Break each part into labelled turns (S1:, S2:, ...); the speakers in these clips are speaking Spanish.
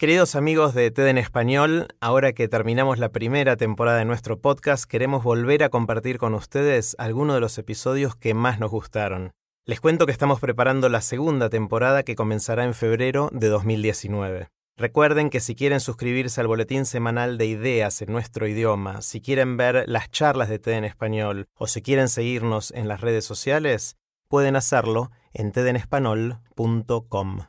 S1: Queridos amigos de TED en Español, ahora que terminamos la primera temporada de nuestro podcast, queremos volver a compartir con ustedes algunos de los episodios que más nos gustaron. Les cuento que estamos preparando la segunda temporada que comenzará en febrero de 2019. Recuerden que si quieren suscribirse al boletín semanal de ideas en nuestro idioma, si quieren ver las charlas de TED en español o si quieren seguirnos en las redes sociales, pueden hacerlo en tedenespanol.com.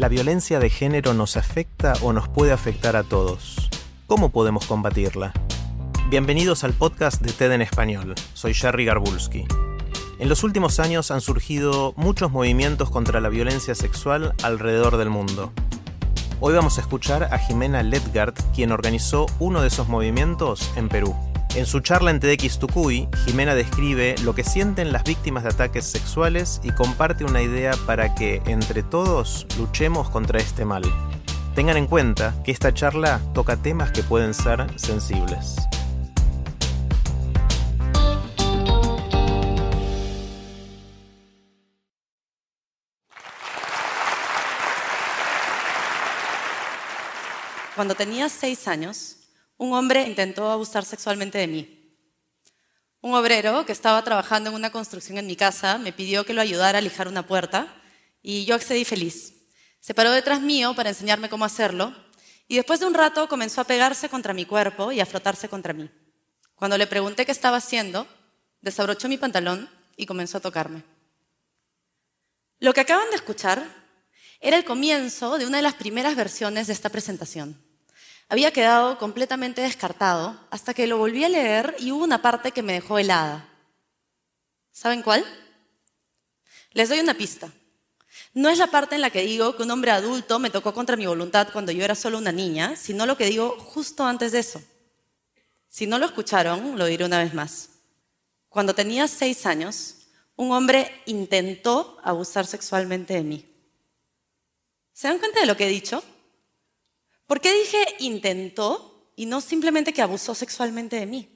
S1: La violencia de género nos afecta o nos puede afectar a todos. ¿Cómo podemos combatirla? Bienvenidos al podcast de TED en español. Soy Jerry Garbulski. En los últimos años han surgido muchos movimientos contra la violencia sexual alrededor del mundo. Hoy vamos a escuchar a Jimena Ledgard, quien organizó uno de esos movimientos en Perú. En su charla en TEDx Tucuy, Jimena describe lo que sienten las víctimas de ataques sexuales y comparte una idea para que, entre todos, luchemos contra este mal. Tengan en cuenta que esta charla toca temas que pueden ser sensibles.
S2: Cuando tenía seis años, un hombre intentó abusar sexualmente de mí. Un obrero que estaba trabajando en una construcción en mi casa me pidió que lo ayudara a lijar una puerta y yo accedí feliz. Se paró detrás mío para enseñarme cómo hacerlo y después de un rato comenzó a pegarse contra mi cuerpo y a frotarse contra mí. Cuando le pregunté qué estaba haciendo, desabrochó mi pantalón y comenzó a tocarme. Lo que acaban de escuchar era el comienzo de una de las primeras versiones de esta presentación había quedado completamente descartado hasta que lo volví a leer y hubo una parte que me dejó helada. ¿Saben cuál? Les doy una pista. No es la parte en la que digo que un hombre adulto me tocó contra mi voluntad cuando yo era solo una niña, sino lo que digo justo antes de eso. Si no lo escucharon, lo diré una vez más. Cuando tenía seis años, un hombre intentó abusar sexualmente de mí. ¿Se dan cuenta de lo que he dicho? ¿Por qué dije intentó y no simplemente que abusó sexualmente de mí?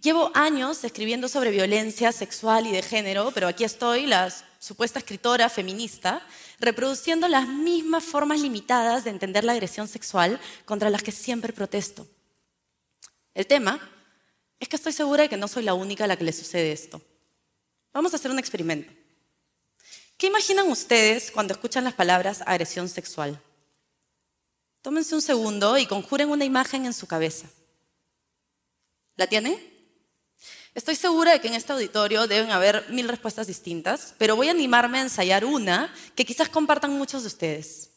S2: Llevo años escribiendo sobre violencia sexual y de género, pero aquí estoy, la supuesta escritora feminista, reproduciendo las mismas formas limitadas de entender la agresión sexual contra las que siempre protesto. El tema es que estoy segura de que no soy la única a la que le sucede esto. Vamos a hacer un experimento. ¿Qué imaginan ustedes cuando escuchan las palabras agresión sexual? Tómense un segundo y conjuren una imagen en su cabeza. ¿La tienen? Estoy segura de que en este auditorio deben haber mil respuestas distintas, pero voy a animarme a ensayar una que quizás compartan muchos de ustedes.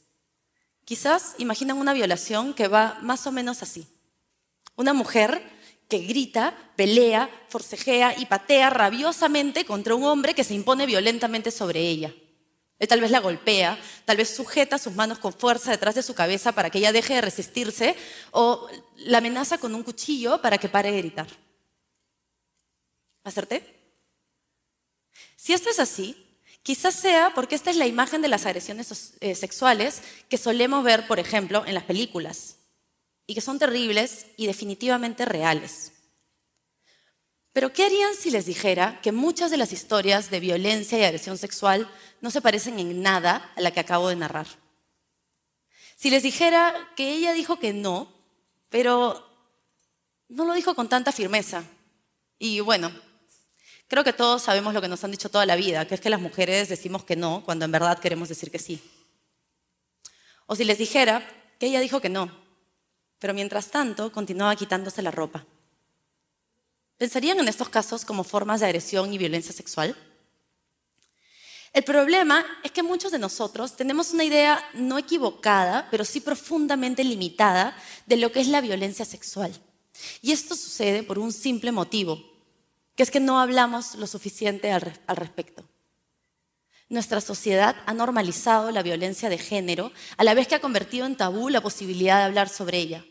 S2: Quizás imaginan una violación que va más o menos así. Una mujer que grita, pelea, forcejea y patea rabiosamente contra un hombre que se impone violentamente sobre ella. Él tal vez la golpea, tal vez sujeta sus manos con fuerza detrás de su cabeza para que ella deje de resistirse o la amenaza con un cuchillo para que pare de gritar. ¿Acerté? Si esto es así, quizás sea porque esta es la imagen de las agresiones eh, sexuales que solemos ver, por ejemplo, en las películas y que son terribles y definitivamente reales. Pero ¿qué harían si les dijera que muchas de las historias de violencia y agresión sexual no se parecen en nada a la que acabo de narrar? Si les dijera que ella dijo que no, pero no lo dijo con tanta firmeza. Y bueno, creo que todos sabemos lo que nos han dicho toda la vida, que es que las mujeres decimos que no cuando en verdad queremos decir que sí. O si les dijera que ella dijo que no, pero mientras tanto continuaba quitándose la ropa. ¿Pensarían en estos casos como formas de agresión y violencia sexual? El problema es que muchos de nosotros tenemos una idea no equivocada, pero sí profundamente limitada de lo que es la violencia sexual. Y esto sucede por un simple motivo, que es que no hablamos lo suficiente al, respecto. nuestra sociedad ha normalizado la violencia de género, a la vez que ha convertido en tabú la posibilidad de hablar sobre ella.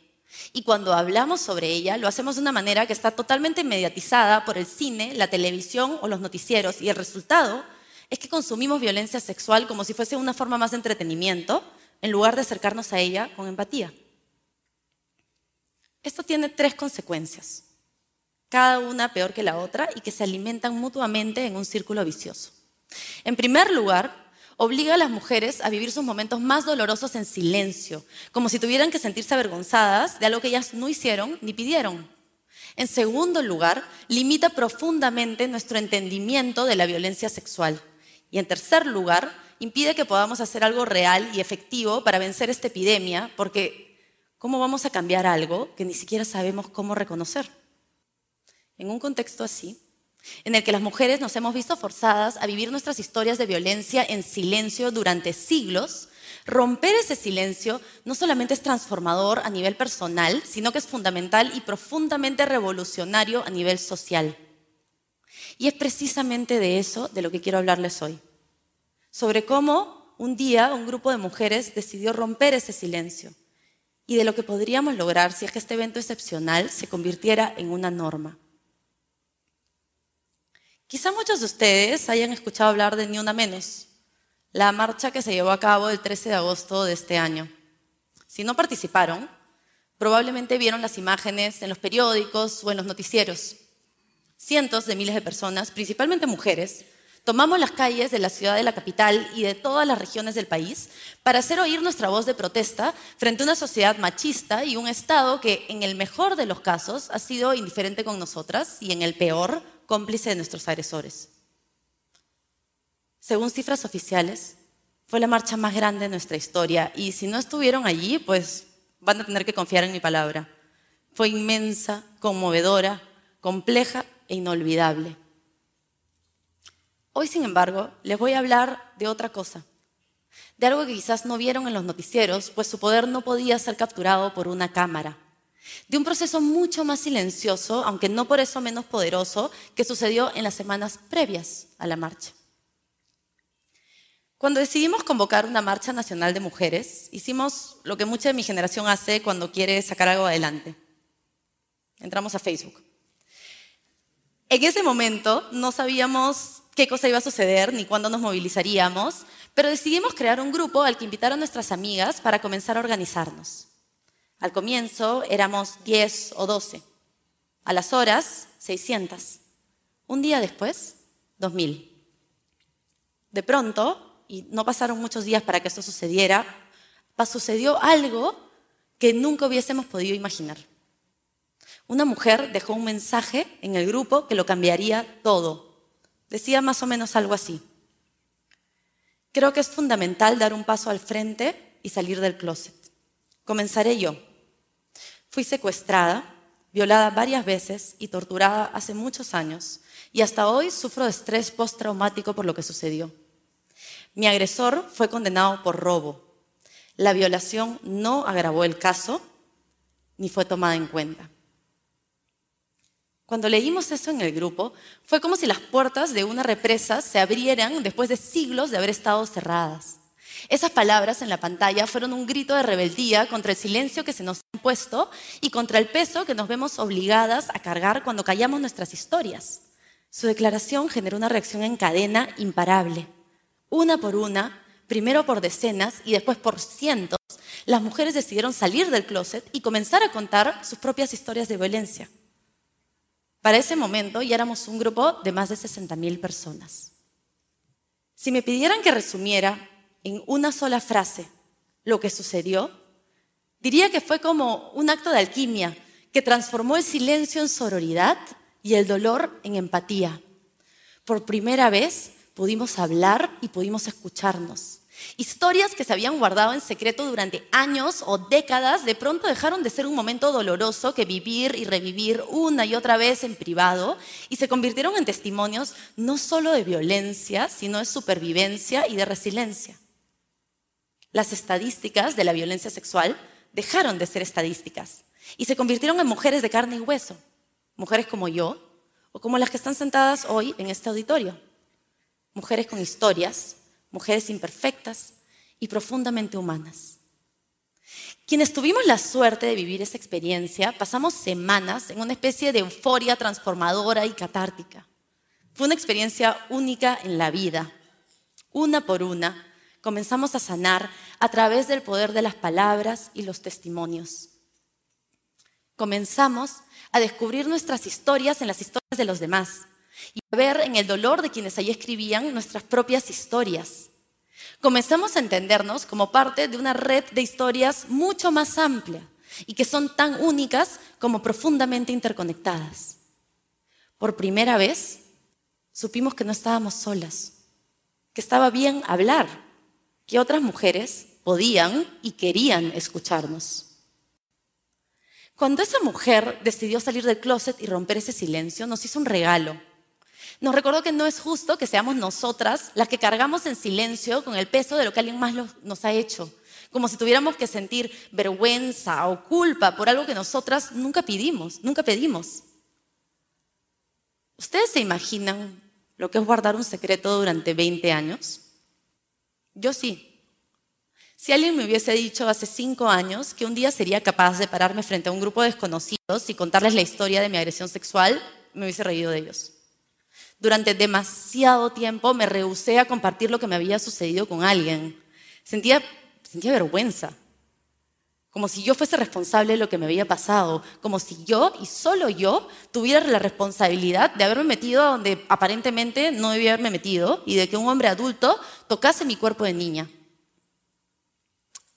S2: Y cuando hablamos sobre ella, lo hacemos de una manera que está totalmente mediatizada por el cine, la televisión o los noticieros, y el resultado es que consumimos violencia sexual como si fuese una forma más de entretenimiento, en lugar de acercarnos a ella con empatía. Esto tiene tres consecuencias, cada una peor que la otra y que se alimentan mutuamente en un círculo vicioso. En primer lugar, obliga a las mujeres a vivir sus momentos más dolorosos en silencio, como si tuvieran que sentirse avergonzadas de algo que ellas no hicieron ni pidieron. En segundo lugar, limita profundamente nuestro entendimiento de la violencia sexual. Y en tercer lugar, impide que podamos hacer algo real y efectivo para vencer esta epidemia, porque ¿cómo vamos a cambiar algo que ni siquiera sabemos cómo reconocer? En un contexto así, en el que las mujeres nos hemos visto forzadas a vivir nuestras historias de violencia en silencio durante siglos, romper ese silencio no solamente es transformador a nivel personal, sino que es fundamental y profundamente revolucionario a nivel social. Y es precisamente de eso de lo que quiero hablarles hoy. Sobre cómo un día un grupo de mujeres decidió romper ese silencio y de lo que podríamos lograr si es que este evento excepcional se convirtiera en una norma. Quizá muchos de ustedes hayan escuchado hablar de Ni Una Menos, la marcha que se llevó a cabo el 13 de agosto de este año. Si no participaron, probablemente vieron las imágenes en los periódicos o en los noticieros. Cientos de miles de personas, principalmente mujeres, tomamos las calles de la ciudad de la capital y de todas las regiones del país para hacer oír nuestra voz de protesta frente a una sociedad machista y un Estado que, en el mejor de los casos, ha sido indiferente con nosotras y, en el peor, cómplice de nuestros agresores. Según cifras oficiales, fue la marcha más grande de nuestra historia y si no estuvieron allí, pues van a tener que confiar en mi palabra. Fue inmensa, conmovedora, compleja e inolvidable. Hoy, sin embargo, les voy a hablar de otra cosa, de algo que quizás no vieron en los noticieros, pues su poder no podía ser capturado por una cámara de un proceso mucho más silencioso, aunque no por eso menos poderoso, que sucedió en las semanas previas a la marcha. Cuando decidimos convocar una marcha nacional de mujeres, hicimos lo que mucha de mi generación hace cuando quiere sacar algo adelante. Entramos a Facebook. En ese momento no sabíamos qué cosa iba a suceder ni cuándo nos movilizaríamos, pero decidimos crear un grupo al que invitar a nuestras amigas para comenzar a organizarnos. Al comienzo éramos 10 o 12. A las horas, 600. Un día después, 2000. De pronto, y no pasaron muchos días para que esto sucediera, sucedió algo que nunca hubiésemos podido imaginar. Una mujer dejó un mensaje en el grupo que lo cambiaría todo. Decía más o menos algo así. Creo que es fundamental dar un paso al frente y salir del closet. Comenzaré yo. Fui secuestrada, violada varias veces y torturada hace muchos años y hasta hoy sufro de estrés postraumático por lo que sucedió. Mi agresor fue condenado por robo. La violación no agravó el caso ni fue tomada en cuenta. Cuando leímos eso en el grupo, fue como si las puertas de una represa se abrieran después de siglos de haber estado cerradas. Esas palabras en la pantalla fueron un grito de rebeldía contra el silencio que se nos ha impuesto y contra el peso que nos vemos obligadas a cargar cuando callamos nuestras historias. Su declaración generó una reacción en cadena imparable. Una por una, primero por decenas y después por cientos, las mujeres decidieron salir del closet y comenzar a contar sus propias historias de violencia. Para ese momento ya éramos un grupo de más de 60.000 personas. Si me pidieran que resumiera en una sola frase lo que sucedió, diría que fue como un acto de alquimia que transformó el silencio en sororidad y el dolor en empatía. Por primera vez pudimos hablar y pudimos escucharnos. Historias que se habían guardado en secreto durante años o décadas de pronto dejaron de ser un momento doloroso que vivir y revivir una y otra vez en privado y se convirtieron en testimonios no solo de violencia, sino de supervivencia y de resiliencia las estadísticas de la violencia sexual dejaron de ser estadísticas y se convirtieron en mujeres de carne y hueso, mujeres como yo o como las que están sentadas hoy en este auditorio, mujeres con historias, mujeres imperfectas y profundamente humanas. Quienes tuvimos la suerte de vivir esa experiencia, pasamos semanas en una especie de euforia transformadora y catártica. Fue una experiencia única en la vida. Una por una, comenzamos a sanar a través del poder de las palabras y los testimonios. Comenzamos a descubrir nuestras historias en las historias de los demás y a ver en el dolor de quienes allí escribían nuestras propias historias. Comenzamos a entendernos como parte de una red de historias mucho más amplia y que son tan únicas como profundamente interconectadas. Por primera vez, supimos que no estábamos solas, que estaba bien hablar, que otras mujeres podían y querían escucharnos. Cuando esa mujer decidió salir del closet y romper ese silencio, nos hizo un regalo. Nos recordó que no es justo que seamos nosotras las que cargamos en silencio con el peso de lo que alguien más nos ha hecho, como si tuviéramos que sentir vergüenza o culpa por algo que nosotras nunca pedimos, nunca pedimos. ¿Ustedes se imaginan lo que es guardar un secreto durante 20 años? Yo sí. Si alguien me hubiese dicho hace cinco años que un día sería capaz de pararme frente a un grupo de desconocidos y contarles la historia de mi agresión sexual, me hubiese reído de ellos. Durante demasiado tiempo me rehusé a compartir lo que me había sucedido con alguien. Sentía, sentía vergüenza, como si yo fuese responsable de lo que me había pasado, como si yo y solo yo tuviera la responsabilidad de haberme metido donde aparentemente no debía haberme metido y de que un hombre adulto tocase mi cuerpo de niña.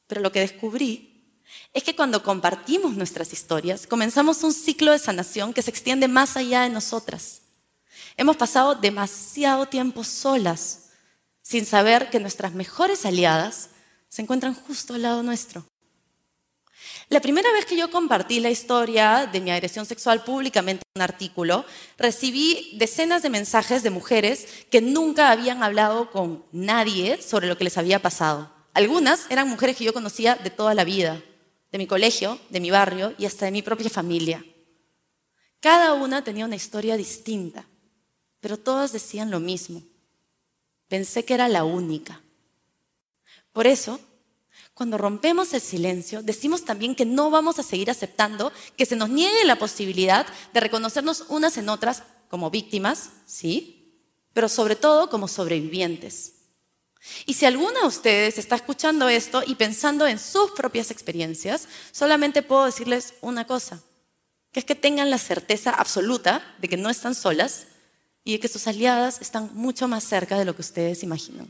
S2: Pero lo que descubrí es que cuando compartimos nuestras historias, comenzamos un ciclo de sanación que se extiende más allá de nosotras. Hemos pasado demasiado tiempo solas, sin saber que nuestras mejores aliadas se encuentran justo al lado nuestro. La primera vez que yo compartí la historia de mi agresión sexual públicamente en un artículo, recibí decenas de mensajes de mujeres que nunca habían hablado con nadie sobre lo que les había pasado. Algunas eran mujeres que yo conocía de toda la vida, de mi colegio, de mi barrio y hasta de mi propia familia. Cada una tenía una historia distinta, pero todas decían lo mismo. Pensé que era la única. Por eso, cuando rompemos el silencio, decimos también que no vamos a seguir aceptando que se nos niegue la posibilidad de reconocernos unas en otras como víctimas, sí, pero sobre todo como sobrevivientes. Y si alguna de ustedes está escuchando esto y pensando en sus propias experiencias, solamente puedo decirles una cosa, que es que tengan la certeza absoluta de que no están solas y de que sus aliadas están mucho más cerca de lo que ustedes imaginan.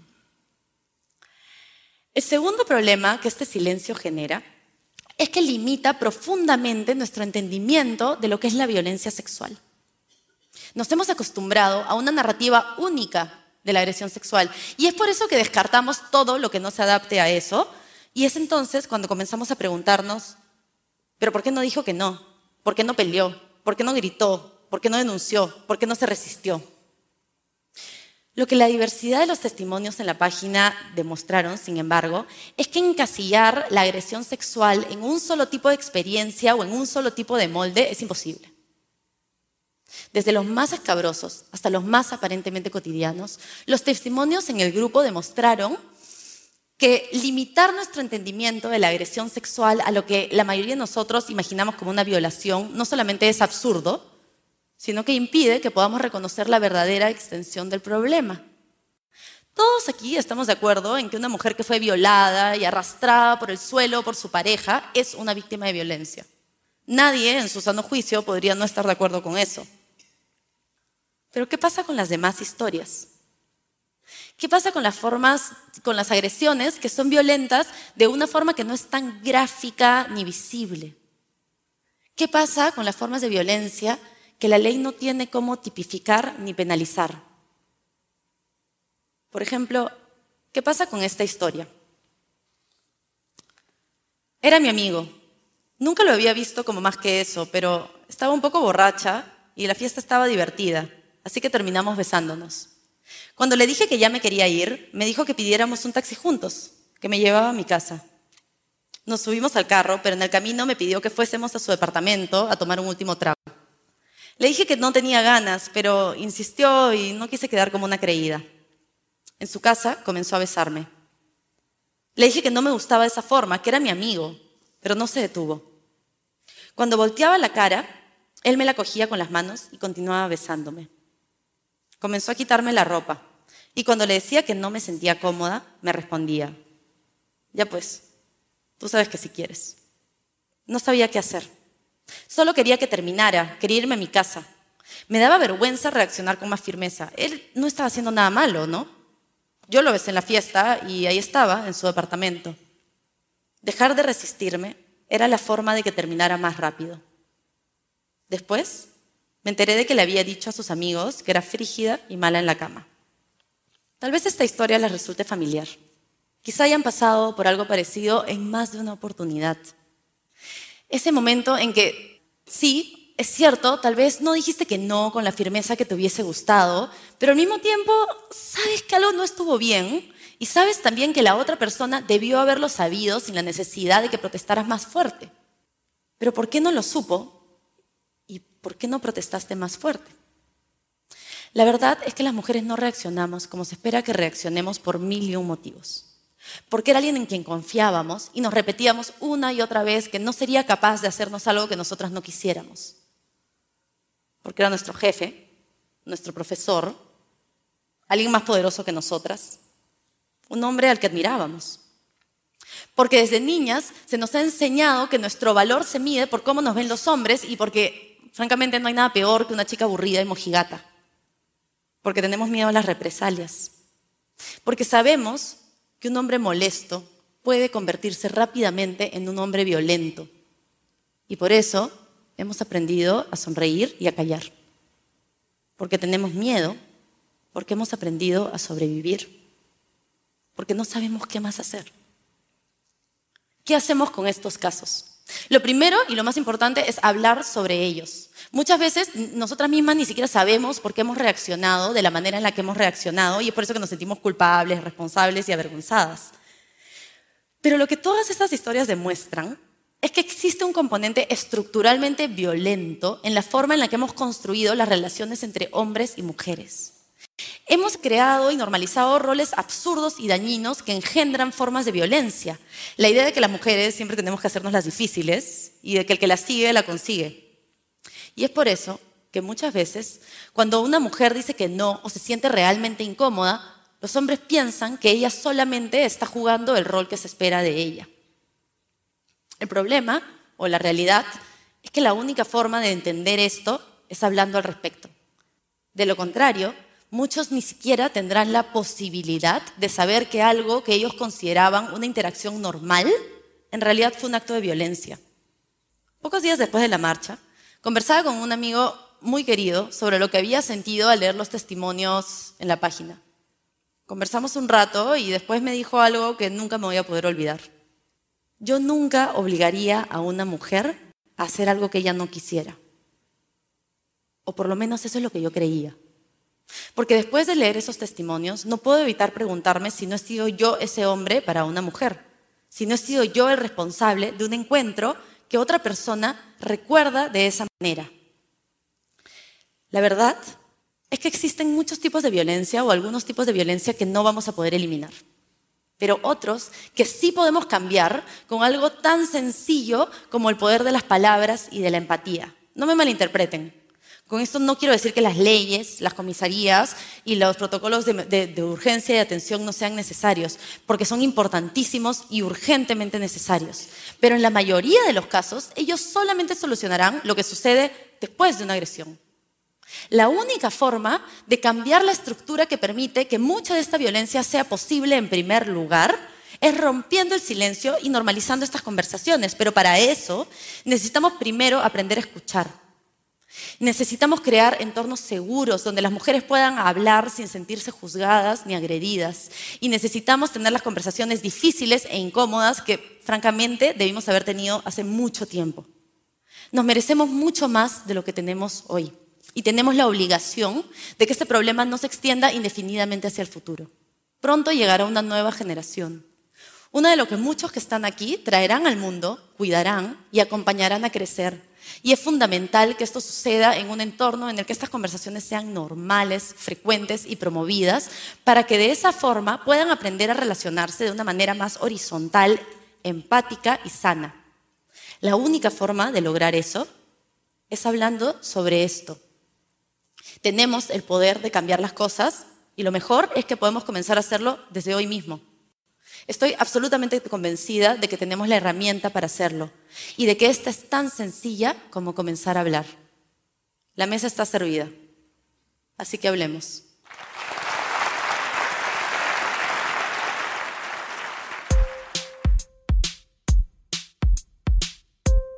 S2: El segundo problema que este silencio genera es que limita profundamente nuestro entendimiento de lo que es la violencia sexual. Nos hemos acostumbrado a una narrativa única de la agresión sexual y es por eso que descartamos todo lo que no se adapte a eso y es entonces cuando comenzamos a preguntarnos, pero ¿por qué no dijo que no? ¿Por qué no peleó? ¿Por qué no gritó? ¿Por qué no denunció? ¿Por qué no se resistió? Lo que la diversidad de los testimonios en la página demostraron, sin embargo, es que encasillar la agresión sexual en un solo tipo de experiencia o en un solo tipo de molde es imposible. Desde los más escabrosos hasta los más aparentemente cotidianos, los testimonios en el grupo demostraron que limitar nuestro entendimiento de la agresión sexual a lo que la mayoría de nosotros imaginamos como una violación no solamente es absurdo, sino que impide que podamos reconocer la verdadera extensión del problema. Todos aquí estamos de acuerdo en que una mujer que fue violada y arrastrada por el suelo por su pareja es una víctima de violencia. Nadie en su sano juicio podría no estar de acuerdo con eso. Pero ¿qué pasa con las demás historias? ¿Qué pasa con las formas, con las agresiones que son violentas de una forma que no es tan gráfica ni visible? ¿Qué pasa con las formas de violencia que la ley no tiene cómo tipificar ni penalizar. Por ejemplo, ¿qué pasa con esta historia? Era mi amigo. Nunca lo había visto como más que eso, pero estaba un poco borracha y la fiesta estaba divertida, así que terminamos besándonos. Cuando le dije que ya me quería ir, me dijo que pidiéramos un taxi juntos, que me llevaba a mi casa. Nos subimos al carro, pero en el camino me pidió que fuésemos a su departamento a tomar un último trago. Le dije que no tenía ganas, pero insistió y no quise quedar como una creída. En su casa comenzó a besarme. Le dije que no me gustaba esa forma, que era mi amigo, pero no se detuvo. Cuando volteaba la cara, él me la cogía con las manos y continuaba besándome. Comenzó a quitarme la ropa y cuando le decía que no me sentía cómoda, me respondía, ya pues, tú sabes que si quieres. No sabía qué hacer. Solo quería que terminara, quería irme a mi casa. Me daba vergüenza reaccionar con más firmeza. Él no estaba haciendo nada malo, ¿no? Yo lo besé en la fiesta y ahí estaba, en su departamento. Dejar de resistirme era la forma de que terminara más rápido. Después, me enteré de que le había dicho a sus amigos que era frígida y mala en la cama. Tal vez esta historia les resulte familiar. Quizá hayan pasado por algo parecido en más de una oportunidad. Ese momento en que, sí, es cierto, tal vez no dijiste que no con la firmeza que te hubiese gustado, pero al mismo tiempo sabes que algo no estuvo bien y sabes también que la otra persona debió haberlo sabido sin la necesidad de que protestaras más fuerte. Pero ¿por qué no lo supo? ¿Y por qué no protestaste más fuerte? La verdad es que las mujeres no reaccionamos como se espera que reaccionemos por mil y un motivos. Porque era alguien en quien confiábamos y nos repetíamos una y otra vez que no sería capaz de hacernos algo que nosotras no quisiéramos. Porque era nuestro jefe, nuestro profesor, alguien más poderoso que nosotras, un hombre al que admirábamos. Porque desde niñas se nos ha enseñado que nuestro valor se mide por cómo nos ven los hombres y porque, francamente, no hay nada peor que una chica aburrida y mojigata. Porque tenemos miedo a las represalias. Porque sabemos que un hombre molesto puede convertirse rápidamente en un hombre violento. Y por eso hemos aprendido a sonreír y a callar. Porque tenemos miedo, porque hemos aprendido a sobrevivir porque no sabemos qué más hacer. ¿Qué hacemos con estos casos? Lo primero y lo más importante es hablar sobre ellos. Muchas veces nosotras mismas ni siquiera sabemos por qué hemos reaccionado de la manera en la que hemos reaccionado y es por eso que nos sentimos culpables, responsables y avergonzadas. Pero lo que todas estas historias demuestran es que existe un componente estructuralmente violento en la forma en la que hemos construido las relaciones entre hombres y mujeres. Hemos creado y normalizado roles absurdos y dañinos que engendran formas de violencia. La idea de que las mujeres siempre tenemos que hacernos las difíciles y de que el que las sigue la consigue. Y es por eso que muchas veces, cuando una mujer dice que no o se siente realmente incómoda, los hombres piensan que ella solamente está jugando el rol que se espera de ella. El problema, o la realidad, es que la única forma de entender esto es hablando al respecto. De lo contrario, muchos ni siquiera tendrán la posibilidad de saber que algo que ellos consideraban una interacción normal, en realidad fue un acto de violencia. Pocos días después de la marcha, conversaba con un amigo muy querido sobre lo que había sentido al leer los testimonios en la página. Conversamos un rato y después me dijo algo que nunca me voy a poder olvidar. Yo nunca obligaría a una mujer a hacer algo que ella no quisiera. O por lo menos eso es lo que yo creía. Porque después de leer esos testimonios, no puedo evitar preguntarme si no he sido yo ese hombre para una mujer, si no he sido yo el responsable de un encuentro que otra persona recuerda de esa manera. La verdad es que existen muchos tipos de violencia o algunos tipos de violencia que no vamos a poder eliminar, pero otros que sí podemos cambiar con algo tan sencillo como el poder de las palabras y de la empatía. No me malinterpreten. Con esto no quiero decir que las leyes, las comisarías y los protocolos de, urgencia y atención no sean necesarios, porque son importantísimos y urgentemente necesarios. Pero en la mayoría de los casos, ellos solamente solucionarán lo que sucede después de una agresión. La única forma de cambiar la estructura que permite que mucha de esta violencia sea posible en primer lugar es rompiendo el silencio y normalizando estas conversaciones. Pero para eso necesitamos primero aprender a escuchar Necesitamos crear entornos seguros donde las mujeres puedan hablar sin sentirse juzgadas ni agredidas. Y necesitamos tener las conversaciones difíciles e incómodas que, francamente, debimos haber tenido hace mucho tiempo. Nos merecemos mucho más de lo que tenemos hoy. Y tenemos la obligación de que este problema no se extienda indefinidamente hacia el futuro. Pronto llegará una nueva generación. Una de lo que muchos que están aquí traerán al mundo, cuidarán y acompañarán a crecer Y es fundamental que esto suceda en un entorno en el que estas conversaciones sean normales, frecuentes y promovidas, para que de esa forma puedan aprender a relacionarse de una manera más horizontal, empática y sana. La única forma de lograr eso es hablando sobre esto. Tenemos el poder de cambiar las cosas y lo mejor es que podemos comenzar a hacerlo desde hoy mismo. Estoy absolutamente convencida de que tenemos la herramienta para hacerlo y de que esta es tan sencilla como comenzar a hablar. La mesa está servida, así que hablemos.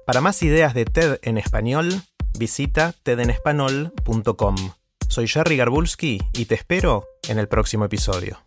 S1: Para más ideas de TED en español, visita tedenespanol.com. Soy Jerry Garbulski y te espero en el próximo episodio.